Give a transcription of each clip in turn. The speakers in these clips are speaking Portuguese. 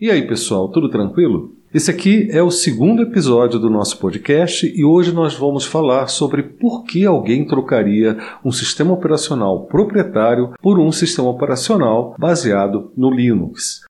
E aí, pessoal, tudo tranquilo? Esse aqui é o segundo episódio do nosso podcast e hoje nós vamos falar sobre por que alguém trocaria um sistema operacional proprietário por um sistema operacional baseado no Linux.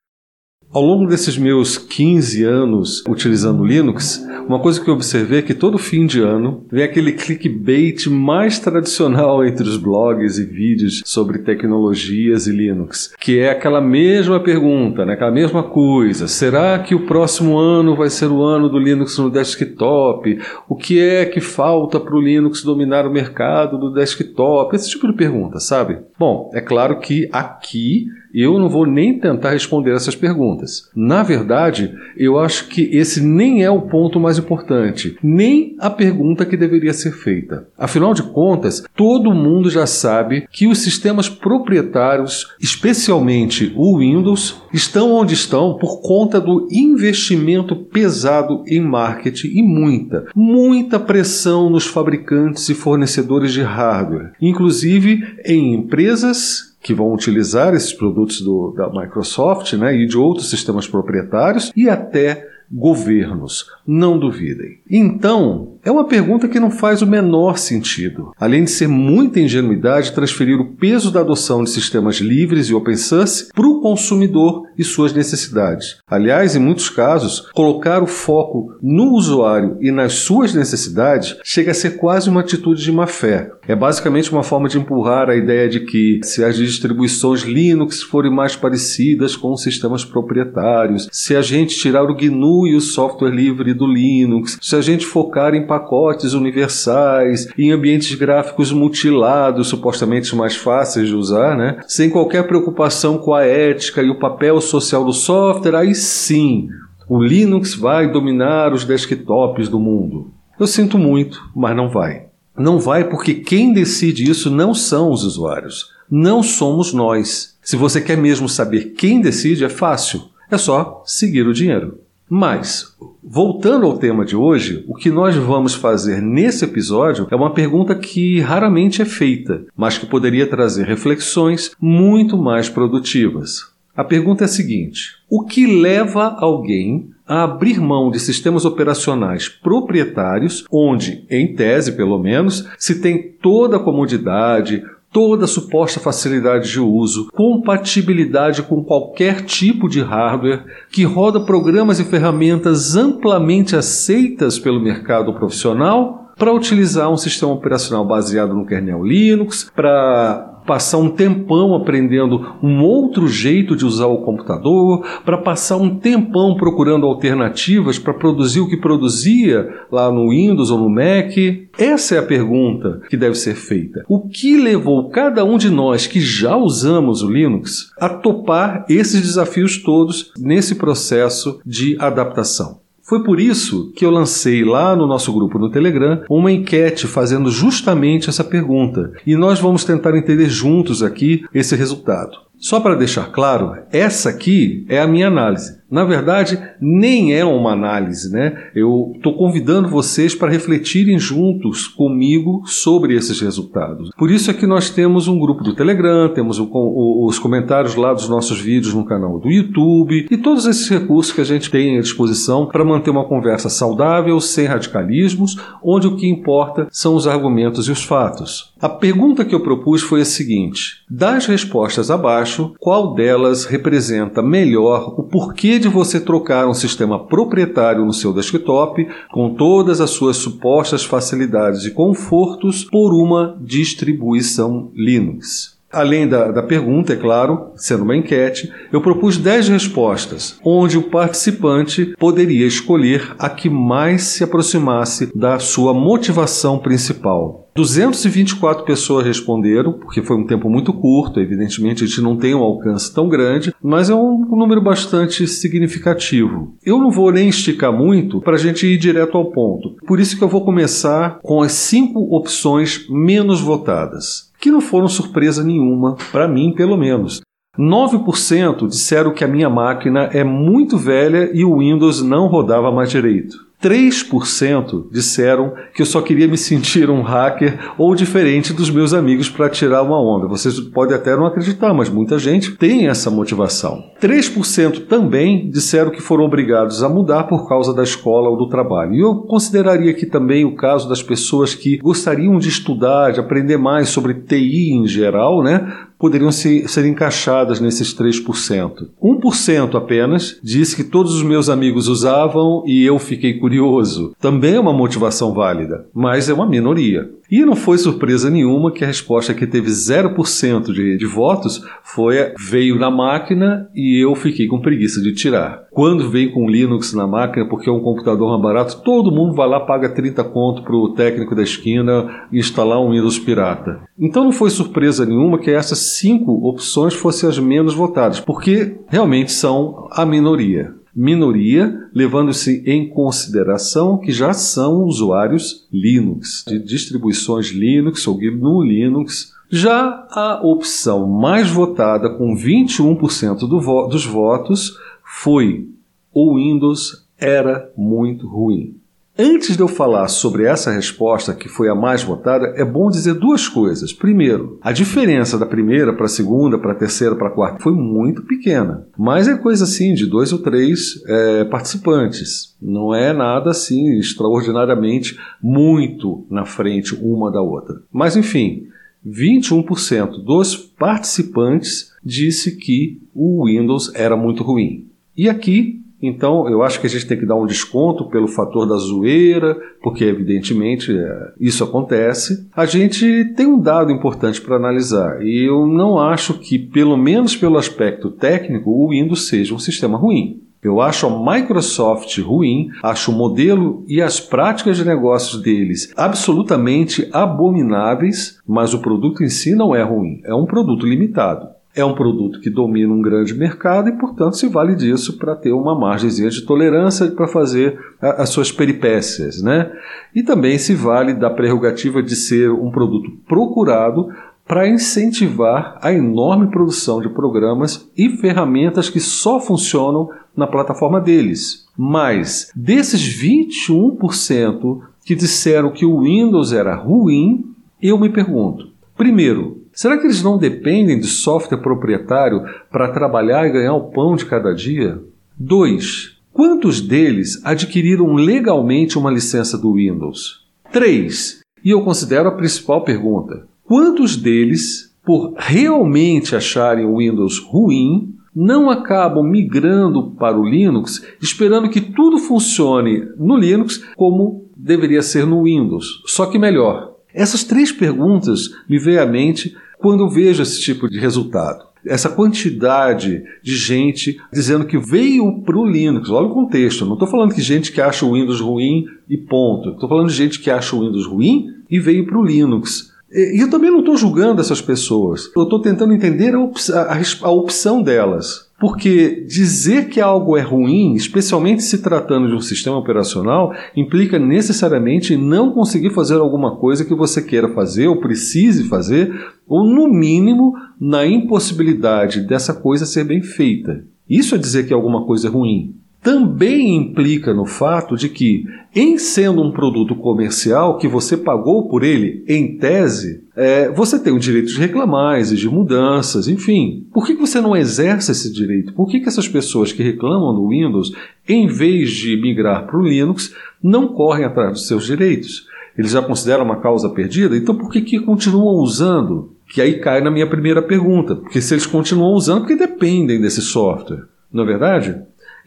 Ao longo desses meus 15 anos utilizando Linux, uma coisa que eu observei é que todo fim de ano vem aquele clickbait mais tradicional entre os blogs e vídeos sobre tecnologias e Linux, que é aquela mesma pergunta, né? aquela mesma coisa. Será que o próximo ano vai ser o ano do Linux no desktop? O que é que falta para o Linux dominar o mercado do desktop? Esse tipo de pergunta, sabe? Bom, é claro que aqui eu não vou nem tentar responder essas perguntas. Na verdade, eu acho que esse nem é o ponto mais importante, nem a pergunta que deveria ser feita. Afinal de contas, todo mundo já sabe que os sistemas proprietários, especialmente o Windows, estão onde estão por conta do investimento pesado em marketing e muita, muita pressão nos fabricantes e fornecedores de hardware, inclusive em empresas que vão utilizar esses produtos do, da Microsoft né, e de outros sistemas proprietários e até governos. Não duvidem. Então, é uma pergunta que não faz o menor sentido. Além de ser muita ingenuidade transferir o peso da adoção de sistemas livres e open source para o consumidor e suas necessidades. Aliás, em muitos casos, colocar o foco no usuário e nas suas necessidades chega a ser quase uma atitude de má fé. É basicamente uma forma de empurrar a ideia de que se as distribuições Linux forem mais parecidas com sistemas proprietários, se a gente tirar o GNU e o software livre do Linux, se a gente focar em pacotes universais, em ambientes gráficos mutilados, supostamente mais fáceis de usar, né? sem qualquer preocupação com a ética e o papel social do software, aí sim, o Linux vai dominar os desktops do mundo. Eu sinto muito, mas não vai. Não vai porque quem decide isso não são os usuários, não somos nós. Se você quer mesmo saber quem decide, é fácil. É só seguir o dinheiro. Mas, voltando ao tema de hoje, o que nós vamos fazer nesse episódio é uma pergunta que raramente é feita, mas que poderia trazer reflexões muito mais produtivas. A pergunta é a seguinte: o que leva alguém a abrir mão de sistemas operacionais proprietários, onde, em tese pelo menos, se tem toda a comodidade, toda suposta facilidade de uso, compatibilidade com qualquer tipo de hardware, que roda programas e ferramentas amplamente aceitas pelo mercado profissional para utilizar um sistema operacional baseado no kernel Linux, para passar um tempão aprendendo um outro jeito de usar o computador, para passar um tempão procurando alternativas para produzir o que produzia lá no Windows ou no Mac? Essa é a pergunta que deve ser feita. O que levou cada um de nós que já usamos o Linux a topar esses desafios todos nesse processo de adaptação? Foi por isso que eu lancei lá no nosso grupo no Telegram uma enquete fazendo justamente essa pergunta. E nós vamos tentar entender juntos aqui esse resultado. Só para deixar claro, essa aqui é a minha análise. Na verdade, nem é uma análise, né? Eu estou convidando vocês para refletirem juntos comigo sobre esses resultados. Por isso é que nós temos um grupo do Telegram, temos o, o, os comentários lá dos nossos vídeos no canal do YouTube e todos esses recursos que a gente tem à disposição para manter uma conversa saudável, sem radicalismos, onde o que importa são os argumentos e os fatos. A pergunta que eu propus foi a seguinte: das respostas abaixo, qual delas representa melhor o porquê de você trocar um sistema proprietário no seu desktop, com todas as suas supostas facilidades e confortos, por uma distribuição Linux. Além da, da, pergunta, é claro, sendo uma enquete, eu propus 10 respostas, onde o participante poderia escolher a que mais se aproximasse da sua motivação principal. 224 pessoas responderam, porque foi um tempo muito curto, evidentemente a gente não tem um alcance tão grande, mas é um número bastante significativo. Eu não vou nem esticar muito para a gente ir direto ao ponto. Por isso que eu vou começar com as cinco opções menos votadas que não foram surpresa nenhuma, para mim pelo menos. 9% disseram que a minha máquina é muito velha e o Windows não rodava mais direito. 3% disseram que eu só queria me sentir um hacker ou diferente dos meus amigos para tirar uma onda. Vocês podem até não acreditar, mas muita gente tem essa motivação. 3% também disseram que foram obrigados a mudar por causa da escola ou do trabalho. E eu consideraria aqui também o caso das pessoas que gostariam de estudar, de aprender mais sobre TI em geral, né? Poderiam ser, ser encaixadas nesses 3%. 1% apenas disse que todos os meus amigos usavam e eu fiquei curioso. Também é uma motivação válida, mas é uma minoria. E não foi surpresa nenhuma que a resposta que teve 0% de, de votos foi veio na máquina e eu fiquei com preguiça de tirar. Quando veio com Linux na máquina, porque é um computador mais barato, todo mundo vai lá, paga 30 conto para o técnico da esquina instalar um Windows pirata. Então não foi surpresa nenhuma que essas cinco opções fossem as menos votadas, porque realmente são a minoria minoria, levando-se em consideração que já são usuários Linux, de distribuições Linux ou GNU Linux. Já a opção mais votada, com 21% do vo dos votos, foi o Windows era muito ruim. Antes de eu falar sobre essa resposta, que foi a mais votada, é bom dizer duas coisas. Primeiro, a diferença da primeira para a segunda, para a terceira, para a quarta foi muito pequena. Mas é coisa assim de dois ou três é, participantes. Não é nada assim extraordinariamente muito na frente uma da outra. Mas enfim, 21% dos participantes disse que o Windows era muito ruim. E aqui então, eu acho que a gente tem que dar um desconto pelo fator da zoeira, porque evidentemente é, isso acontece. A gente tem um dado importante para analisar, e eu não acho que, pelo menos pelo aspecto técnico, o Windows seja um sistema ruim. Eu acho a Microsoft ruim, acho o modelo e as práticas de negócios deles absolutamente abomináveis, mas o produto em si não é ruim, é um produto limitado é um produto que domina um grande mercado e, portanto, se vale disso para ter uma margem de tolerância para fazer a, as suas peripécias. Né? E também se vale da prerrogativa de ser um produto procurado para incentivar a enorme produção de programas e ferramentas que só funcionam na plataforma deles. Mas desses 21% que disseram que o Windows era ruim, eu me pergunto: primeiro, Será que eles não dependem de software proprietário para trabalhar e ganhar o pão de cada dia? 2. Quantos deles adquiriram legalmente uma licença do Windows? 3. E eu considero a principal pergunta: quantos deles, por realmente acharem o Windows ruim, não acabam migrando para o Linux, esperando que tudo funcione no Linux como deveria ser no Windows, só que melhor? Essas três perguntas me veem à mente quando eu vejo esse tipo de resultado. Essa quantidade de gente dizendo que veio para o Linux. Olha o contexto. Não estou falando que gente que acha o Windows ruim e ponto. Estou falando de gente que acha o Windows ruim e veio para o Linux. E eu também não estou julgando essas pessoas. Eu estou tentando entender a opção delas. Porque dizer que algo é ruim, especialmente se tratando de um sistema operacional, implica necessariamente não conseguir fazer alguma coisa que você queira fazer ou precise fazer, ou no mínimo na impossibilidade dessa coisa ser bem feita. Isso é dizer que alguma coisa é ruim também implica no fato de que, em sendo um produto comercial que você pagou por ele, em tese, é, você tem o direito de reclamar, exigir mudanças, enfim. Por que você não exerce esse direito? Por que, essas pessoas que reclamam do Windows, em vez de migrar para o Linux, não correm atrás dos seus direitos? Eles já consideram uma causa perdida? Então por que, que continuam usando? Que aí cai na minha primeira pergunta. Porque se eles continuam usando, porque dependem desse software. Não é verdade?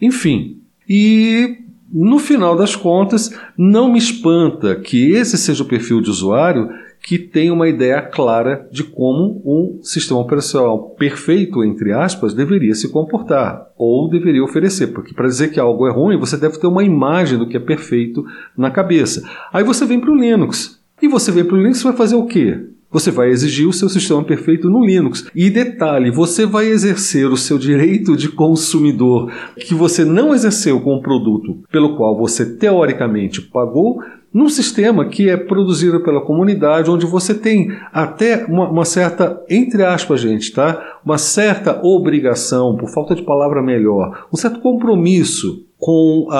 Enfim, e no final das contas, não me espanta que esse seja o perfil de usuário que tem uma ideia clara de como um sistema operacional perfeito, entre aspas, deveria se comportar ou deveria oferecer. Porque para dizer que algo é ruim, você deve ter uma imagem do que é perfeito na cabeça. Aí você vem para o Linux. E você vem para o Linux e vai fazer o quê? Você vai exigir o seu sistema perfeito no Linux. E detalhe, você vai exercer o seu direito de consumidor que você não exerceu com o produto pelo qual você teoricamente pagou num sistema que é produzido pela comunidade, onde você tem até uma, uma, certa, entre aspas, gente, tá? Uma certa obrigação, por falta de palavra melhor, um certo compromisso com a,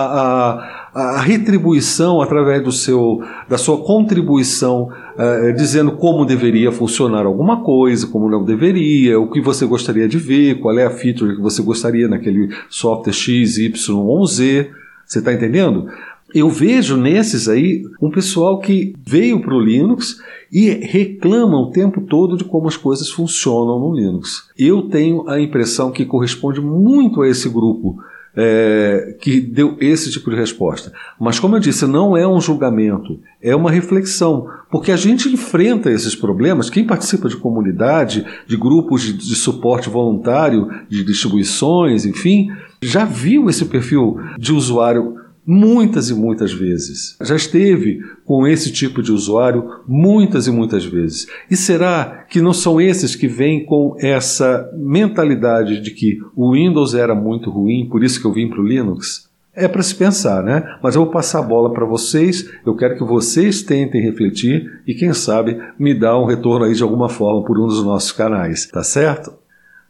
a, a, retribuição através do seu, da sua contribuição, uh, dizendo como deveria funcionar alguma coisa, como não deveria, o que você gostaria de ver, qual é a feature que você gostaria naquele software X, Y ou Z. Você está entendendo? Eu vejo nesses aí um pessoal que veio para o Linux e reclama o tempo todo de como as coisas funcionam no Linux. Eu tenho a impressão que corresponde muito a esse grupo é, que deu esse tipo de resposta. Mas, como eu disse, não é um julgamento, é uma reflexão, porque a gente enfrenta esses problemas. Quem participa de comunidade, de grupos de, de suporte voluntário, de distribuições, enfim, já viu esse perfil de usuário muitas e muitas vezes. Já esteve com esse tipo de usuário muitas e muitas vezes. E será que não são esses que vêm com essa mentalidade de que o Windows era muito ruim, por isso que eu vim para o Linux? É para se pensar, né? Mas eu vou passar a bola para vocês. Eu quero que vocês tentem refletir e, quem sabe, me dar um retorno aí de alguma forma por um dos nossos canais, tá certo?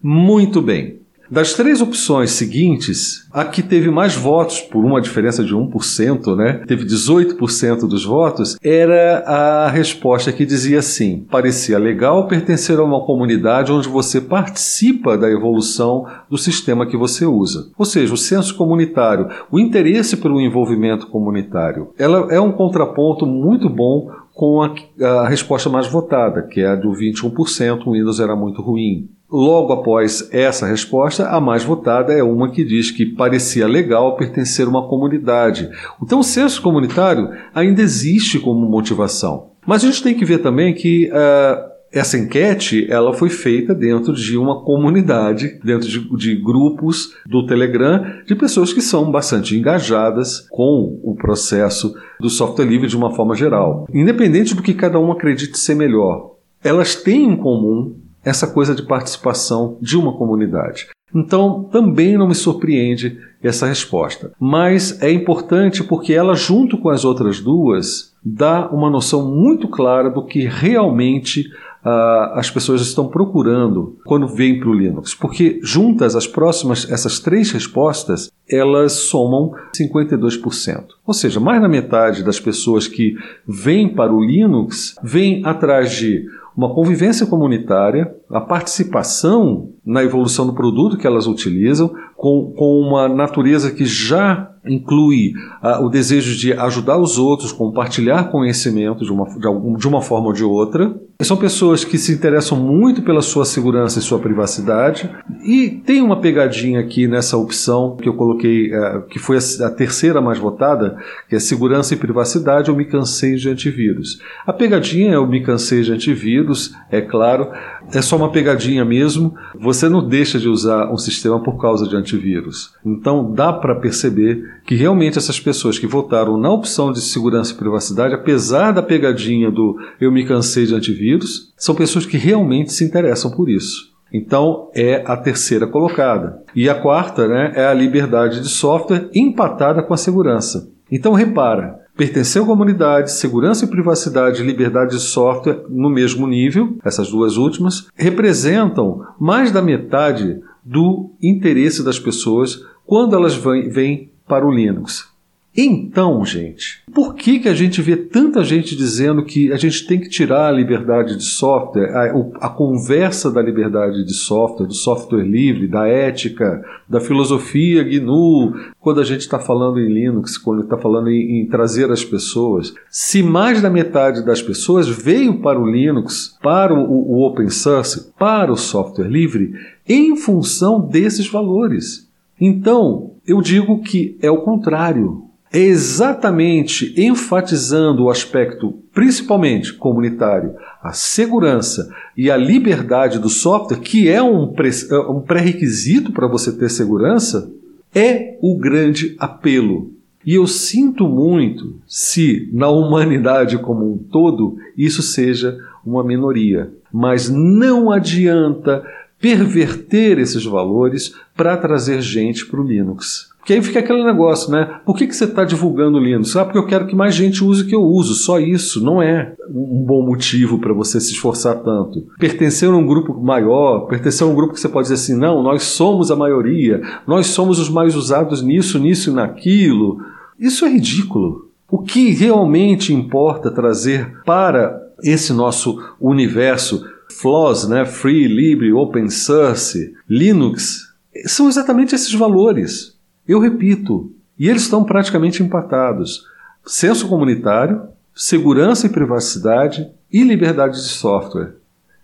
Muito bem. Das três opções seguintes, a que teve mais votos, por uma diferença de 1%, né? Teve 18% dos votos, era a resposta que dizia assim: parecia legal pertencer a uma comunidade onde você participa da evolução do sistema que você usa. Ou seja, o senso comunitário, o interesse pelo envolvimento comunitário. Ela é um contraponto muito bom com a, a resposta mais votada, que é a do 21%, o Windows era muito ruim. Logo após essa resposta, a mais votada é uma que diz que parecia legal pertencer a uma comunidade. Então, o senso comunitário ainda existe como motivação. Mas a gente tem que ver também que uh, essa enquete ela foi feita dentro de uma comunidade, dentro de, de, grupos do Telegram, de pessoas que são bastante engajadas com o processo do software livre de uma forma geral. Independente do que cada um acredite ser melhor, elas têm em comum essa coisa de participação de uma comunidade. Então, também não me surpreende essa resposta. Mas é importante porque ela, junto com as outras duas, dá uma noção muito clara do que realmente uh, as pessoas estão procurando quando vêm para o Linux. Porque juntas, as próximas, essas três respostas, elas somam 52%. Ou seja, mais da metade das pessoas que vêm para o Linux vêm atrás de uma convivência comunitária, a participação na evolução do produto que elas utilizam, com, com uma natureza que já inclui uh, o desejo de ajudar os outros, compartilhar conhecimento de uma, de, algum, de uma forma ou de outra. São pessoas que se interessam muito pela sua segurança e sua privacidade. E tem uma pegadinha aqui nessa opção que eu coloquei, uh, que foi a, a, terceira mais votada, que é segurança e privacidade. Eu me cansei de antivírus. A pegadinha é eu me cansei de antivírus, é claro, é só uma pegadinha mesmo. Você não deixa de usar um sistema por causa de antivírus. Então dá para perceber que realmente essas pessoas que votaram na opção de segurança e privacidade, apesar da pegadinha do eu me cansei de antivírus, são pessoas que realmente se interessam por isso. Então é a terceira colocada. E a quarta né, é a liberdade de software empatada com a segurança. Então repara, pertencer à comunidade, segurança e privacidade e liberdade de software no mesmo nível, essas duas últimas, representam mais da metade do interesse das pessoas quando elas vêm para o Linux. Então, gente, por que, que a gente vê tanta gente dizendo que a gente tem que tirar a liberdade de software, a, a, conversa da liberdade de software, do software livre, da ética, da filosofia GNU, quando a gente está falando em Linux, quando está falando em, em trazer as pessoas? Se mais da metade das pessoas veio para o Linux, para o, o open source, para o software livre, em função desses valores. Então, eu digo que é o contrário. É exatamente enfatizando o aspecto, principalmente comunitário, a segurança e a liberdade do software, que é um é pré-requisito para você ter segurança, é o grande apelo. E eu sinto muito se, na humanidade como um todo, isso seja uma minoria. Mas não adianta perverter esses valores para trazer gente para o Linux. Porque aí fica aquele negócio, né? Por que, que você está divulgando o Linux? Ah, porque eu quero que mais gente use o que eu uso. Só isso. Não é um bom motivo para você se esforçar tanto. Pertencer a um grupo maior, pertencer a um grupo que você pode dizer assim, não, nós somos a maioria, nós somos os mais usados nisso, nisso e naquilo. Isso é ridículo. O que realmente importa trazer para esse nosso universo FLOSS, né, Free, Libre, Open Source, Linux, são exatamente esses valores. Eu repito, e eles estão praticamente empatados. Senso comunitário, segurança e privacidade e liberdade de software,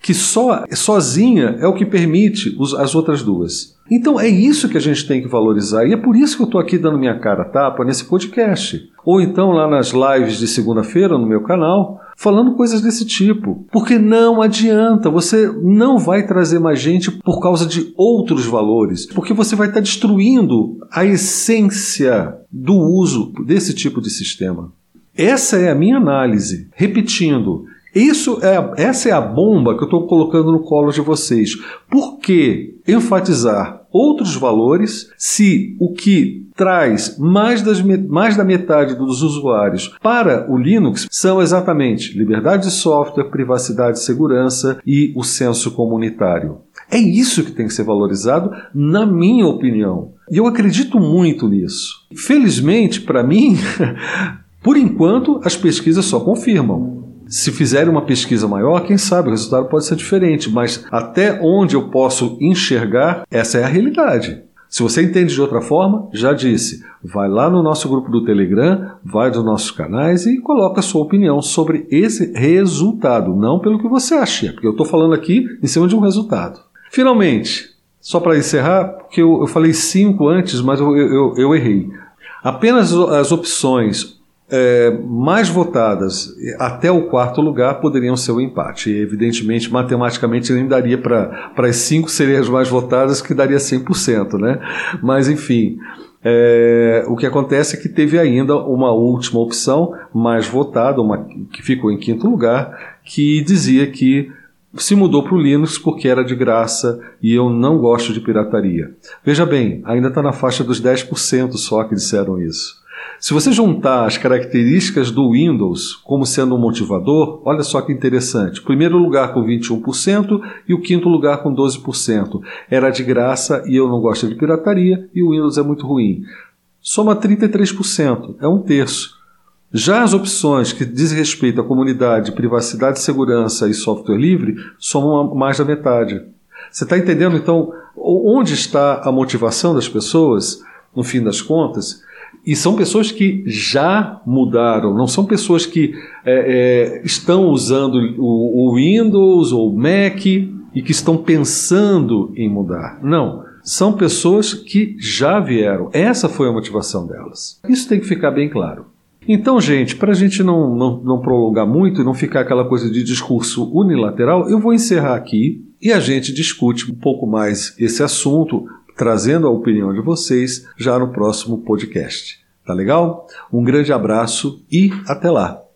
que só sozinha é o que permite os, as outras duas. Então é isso que a gente tem que valorizar e é por isso que eu estou aqui dando minha cara tapa nesse podcast. Ou então lá nas lives de segunda-feira no meu canal, falando coisas desse tipo. Porque não adianta, você não vai trazer mais gente por causa de outros valores, porque você vai estar destruindo a essência do uso desse tipo de sistema. Essa é a minha análise. Repetindo, isso é, essa é a bomba que eu estou colocando no colo de vocês. Por que enfatizar outros valores se o que traz mais, das, mais da metade dos usuários para o Linux são exatamente liberdade de software, privacidade e segurança e o senso comunitário? É isso que tem que ser valorizado, na minha opinião. E eu acredito muito nisso. Felizmente, para mim, por enquanto, as pesquisas só confirmam. Se fizerem uma pesquisa maior, quem sabe o resultado pode ser diferente, mas até onde eu posso enxergar, essa é a realidade. Se você entende de outra forma, já disse, vai lá no nosso grupo do Telegram, vai nos nossos canais e coloca a sua opinião sobre esse resultado, não pelo que você acha, porque eu estou falando aqui em cima de um resultado. Finalmente, só para encerrar, porque eu, eu, falei cinco antes, mas eu, eu, eu errei. Apenas as opções é, mais votadas até o quarto lugar poderiam ser o empate. E, evidentemente, matematicamente, nem daria para as cinco serem as mais votadas, que daria 100%, né? Mas, enfim, é, o que acontece é que teve ainda uma última opção mais votada, uma que ficou em quinto lugar, que dizia que se mudou para o Linux porque era de graça e eu não gosto de pirataria. Veja bem, ainda está na faixa dos 10% só que disseram isso. Se você juntar as características do Windows como sendo um motivador, olha só que interessante. Primeiro lugar com 21% e o quinto lugar com 12%. Era de graça e eu não gosto de pirataria e o Windows é muito ruim. Soma 33%, é um terço. Já as opções que dizem respeito à comunidade, privacidade, segurança e software livre somam mais da metade. Você está entendendo então onde está a motivação das pessoas, no fim das contas? E são pessoas que já mudaram, não são pessoas que é, é, estão usando o, o Windows ou o Mac e que estão pensando em mudar. Não. São pessoas que já vieram. Essa foi a motivação delas. Isso tem que ficar bem claro. Então, gente, para a gente não, não, não prolongar muito e não ficar aquela coisa de discurso unilateral, eu vou encerrar aqui e a gente discute um pouco mais esse assunto trazendo a opinião de vocês já no próximo podcast. Tá legal? Um grande abraço e até lá!